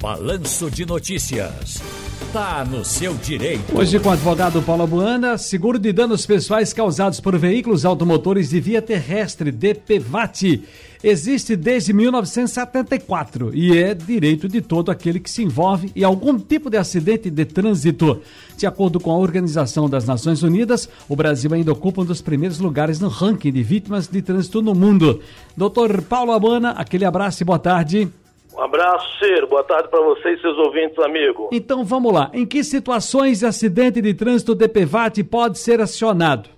Balanço de Notícias. Tá no seu direito. Hoje com o advogado Paulo Buana, seguro de danos pessoais causados por veículos automotores de via terrestre, DPVAT, existe desde 1974 e é direito de todo aquele que se envolve em algum tipo de acidente de trânsito. De acordo com a Organização das Nações Unidas, o Brasil ainda ocupa um dos primeiros lugares no ranking de vítimas de trânsito no mundo. Doutor Paulo Abana, aquele abraço e boa tarde. Um abraço, Ciro. Boa tarde para vocês e seus ouvintes, amigo. Então vamos lá. Em que situações de acidente de trânsito DPVAT pode ser acionado?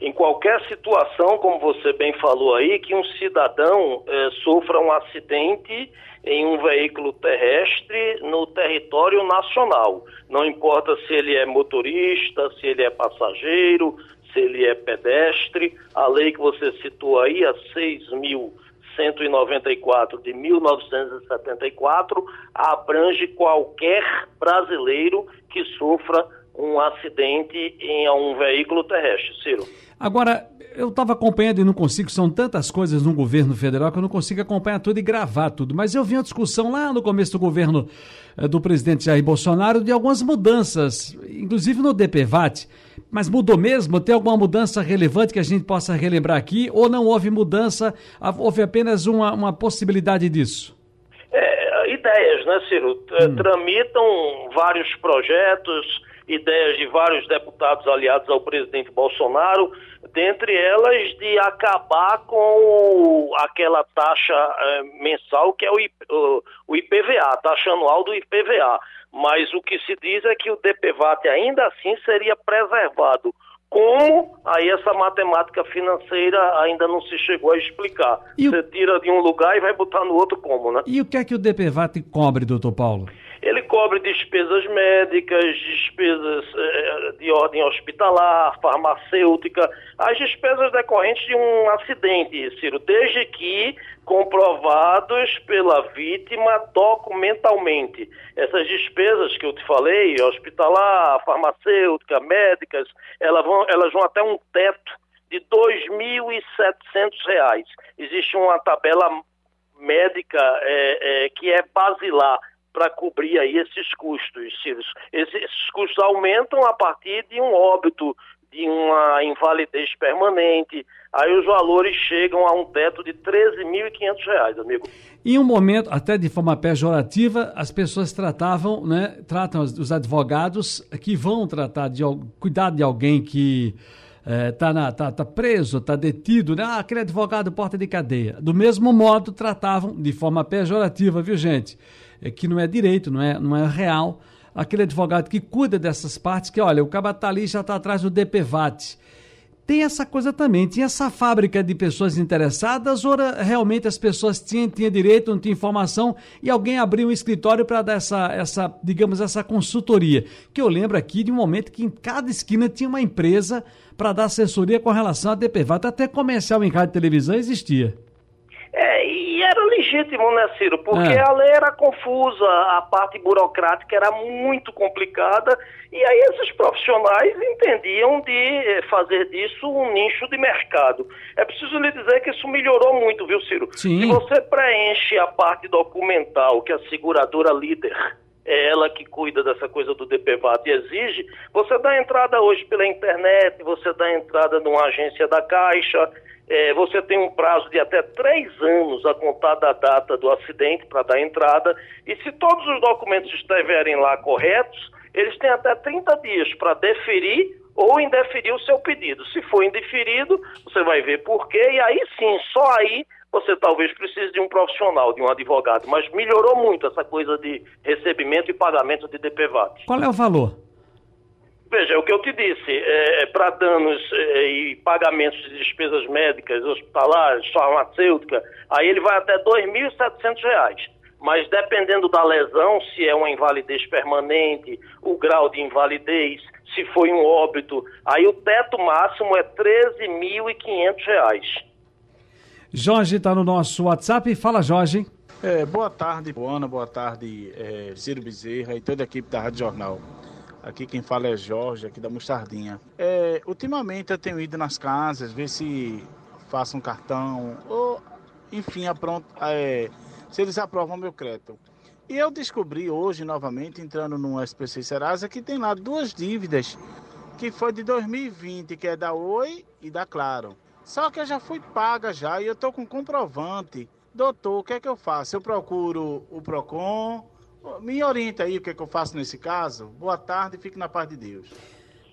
Em qualquer situação, como você bem falou aí, que um cidadão eh, sofra um acidente em um veículo terrestre no território nacional. Não importa se ele é motorista, se ele é passageiro, se ele é pedestre. A lei que você citou aí, a 6 mil 194 de 1974 abrange qualquer brasileiro que sofra um acidente em um veículo terrestre, Ciro. Agora, eu estava acompanhando e não consigo, são tantas coisas no governo federal que eu não consigo acompanhar tudo e gravar tudo. Mas eu vi uma discussão lá no começo do governo eh, do presidente Jair Bolsonaro de algumas mudanças, inclusive no DPVAT. Mas mudou mesmo? Tem alguma mudança relevante que a gente possa relembrar aqui? Ou não houve mudança? Houve apenas uma, uma possibilidade disso? É, ideias, né, Ciro? Hum. Tramitam vários projetos ideias de vários deputados aliados ao presidente Bolsonaro, dentre elas de acabar com aquela taxa eh, mensal que é o, o, IPVA, taxa anual do IPVA. Mas o que se diz é que o DPVAT ainda assim seria preservado. Como aí essa matemática financeira ainda não se chegou a explicar. E Você o... tira de um lugar e vai botar no outro como, né? E o que é que o DPVAT cobre, doutor Paulo? Ele cobre despesas médicas, despesas eh, de ordem hospitalar, farmacêutica, as despesas decorrentes de um acidente, Ciro, desde que comprovados pela vítima documentalmente. Essas despesas que eu te falei, hospitalar, farmacêutica, médicas, elas vão, elas vão até um teto de R$ 2.700. Existe uma tabela médica é, é, que é basilar para cobrir aí esses custos, Círios. Esses custos aumentam a partir de um óbito, de uma invalidez permanente. Aí os valores chegam a um teto de R$ 13.500, amigo. Em um momento, até de forma pejorativa, as pessoas tratavam, né, tratam os advogados que vão tratar de cuidar de alguém que está é, tá, tá preso, está detido, né? Ah, aquele advogado porta de cadeia. Do mesmo modo, tratavam de forma pejorativa, viu, gente? é, que não é direito, não é, não é real. Aquele advogado que cuida dessas partes, que olha, o caba tá já está atrás do DPVAT. Tem essa coisa também, tinha essa fábrica de pessoas interessadas, ou realmente as pessoas tinham, tinham direito, não tinham informação, e alguém abriu um escritório para dar essa, essa, digamos, essa consultoria. Que eu lembro aqui de um momento que em cada esquina tinha uma empresa para dar assessoria com relação a DPVAT, até comercial em rádio e televisão existia. Legítimo, né, Ciro? Porque é. a lei era confusa, a parte burocrática era muito complicada, e aí esses profissionais entendiam de fazer disso um nicho de mercado. É preciso lhe dizer que isso melhorou muito, viu, Ciro? Sim. Se você preenche a parte documental que a seguradora líder é ela que cuida dessa coisa do DPVAT e exige, você dá entrada hoje pela internet, você dá entrada numa agência da Caixa, é, você tem um prazo de até três anos a contar da data do acidente para dar entrada, e se todos os documentos estiverem lá corretos, eles têm até 30 dias para deferir ou indeferir o seu pedido. Se for indeferido, você vai ver por quê, e aí sim, só aí você talvez precise de um profissional, de um advogado. Mas melhorou muito essa coisa de recebimento e pagamento de DPVAT. Qual é o valor? Veja, é o que eu te disse, é, é para danos é, e pagamentos de despesas médicas, hospitalares, farmacêutica, aí ele vai até R$ 2.700. Mas dependendo da lesão, se é uma invalidez permanente, o grau de invalidez, se foi um óbito, aí o teto máximo é R$ 13.500. Jorge está no nosso WhatsApp. Fala, Jorge. É, boa tarde, Boana, boa tarde, é, Ciro Bezerra e toda a equipe da Rádio Jornal. Aqui quem fala é Jorge, aqui da Mostardinha. É, ultimamente eu tenho ido nas casas, ver se faço um cartão, ou enfim, apronto, é, se eles aprovam meu crédito. E eu descobri hoje, novamente, entrando no SPC Serasa, que tem lá duas dívidas, que foi de 2020, que é da Oi e da Claro. Só que eu já fui paga já e eu tô com comprovante. Doutor, o que é que eu faço? Eu procuro o PROCON? Me orienta aí o que é que eu faço nesse caso. Boa tarde fique na paz de Deus.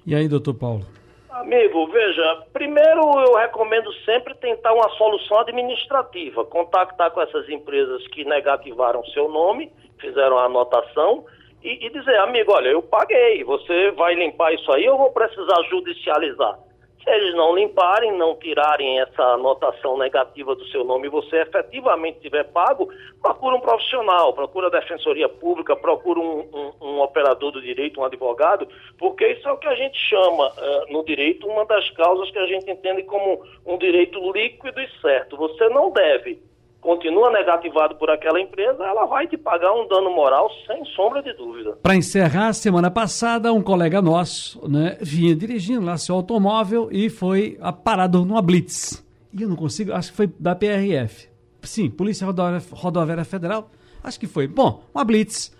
E aí, doutor Paulo? Amigo, veja, primeiro eu recomendo sempre tentar uma solução administrativa, contactar com essas empresas que negativaram seu nome, fizeram a anotação e, e dizer, amigo, olha, eu paguei, você vai limpar isso aí ou vou precisar judicializar? Se eles não limparem, não tirarem essa anotação negativa do seu nome e você efetivamente tiver pago, procura um profissional, procura a defensoria pública, procura um, um, um operador do direito, um advogado, porque isso é o que a gente chama uh, no direito, uma das causas que a gente entende como um direito líquido e certo. Você não deve continua negativado por aquela empresa, ela vai te pagar um dano moral sem sombra de dúvida. Para encerrar, semana passada, um colega nosso né, vinha dirigindo lá seu automóvel e foi parado numa blitz. E eu não consigo, acho que foi da PRF. Sim, Polícia Rodoviária, Federal, acho que foi. Bom, uma blitz.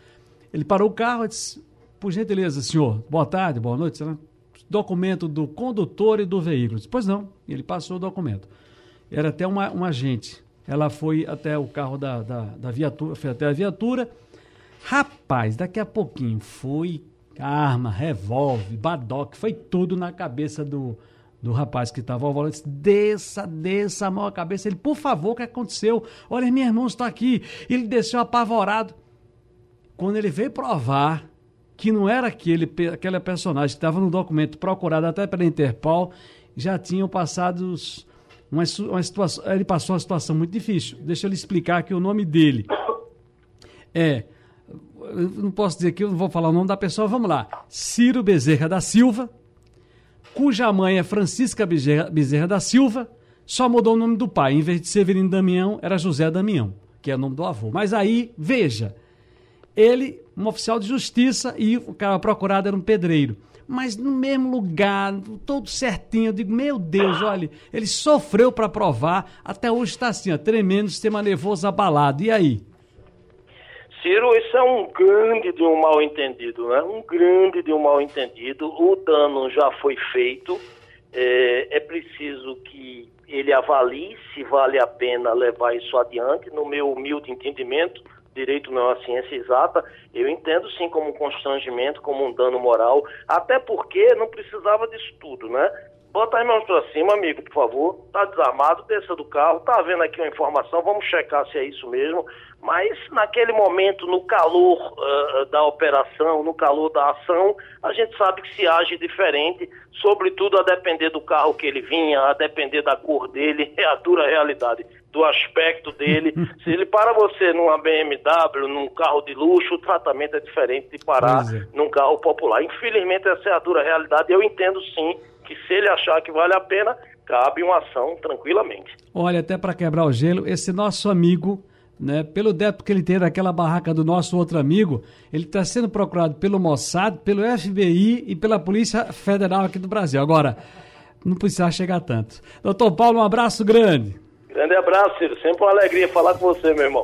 Ele parou o carro e disse, por gentileza, senhor, boa tarde, boa noite, documento do condutor e do veículo. Disse, pois não, ele passou o documento. Era até uma, um agente ela foi até o carro da, da, da viatura, foi até a viatura. Rapaz, daqui a pouquinho foi arma, revólver, badoque, foi tudo na cabeça do, do rapaz que estava ao volante. Desça, desça a mão à cabeça. Ele, por favor, o que aconteceu? Olha, minha irmã está aqui. Ele desceu apavorado. Quando ele veio provar que não era aquele, aquele personagem que estava no documento procurado até pela Interpol, já tinham passado uma, uma situação, ele passou uma situação muito difícil. Deixa eu lhe explicar que o nome dele é. não posso dizer que eu não vou falar o nome da pessoa, vamos lá. Ciro Bezerra da Silva, cuja mãe é Francisca Bezerra, Bezerra da Silva, só mudou o nome do pai. Em vez de Severino Damião, era José Damião, que é o nome do avô. Mas aí, veja, ele, um oficial de justiça, e o cara procurado era um pedreiro mas no mesmo lugar, todo certinho. Eu digo, meu Deus, olha, ele sofreu para provar, até hoje está assim, ó, tremendo, sistema nervoso abalado. E aí? Ciro, isso é um grande de um mal entendido, né? Um grande de um mal entendido. O dano já foi feito. É, é preciso que ele avalie se vale a pena levar isso adiante. No meu humilde entendimento, direito não é uma ciência exata, eu entendo sim como um constrangimento, como um dano moral, até porque não precisava disso tudo, né? Bota as mãos pra cima, amigo, por favor. Tá desarmado, desça do carro, tá vendo aqui uma informação, vamos checar se é isso mesmo. Mas naquele momento, no calor uh, da operação, no calor da ação, a gente sabe que se age diferente, sobretudo a depender do carro que ele vinha, a depender da cor dele, é a dura realidade do aspecto dele. Se ele para você numa BMW, num carro de luxo, o tratamento é diferente de parar é. num carro popular. Infelizmente, essa é a dura realidade. Eu entendo sim que se ele achar que vale a pena, cabe uma ação tranquilamente. Olha, até para quebrar o gelo, esse nosso amigo. Né, pelo débito que ele tem naquela barraca do nosso outro amigo, ele está sendo procurado pelo Mossad, pelo FBI e pela Polícia Federal aqui do Brasil. Agora, não precisa chegar tanto. Doutor Paulo, um abraço grande. Grande abraço, Ciro. Sempre uma alegria falar com você, meu irmão.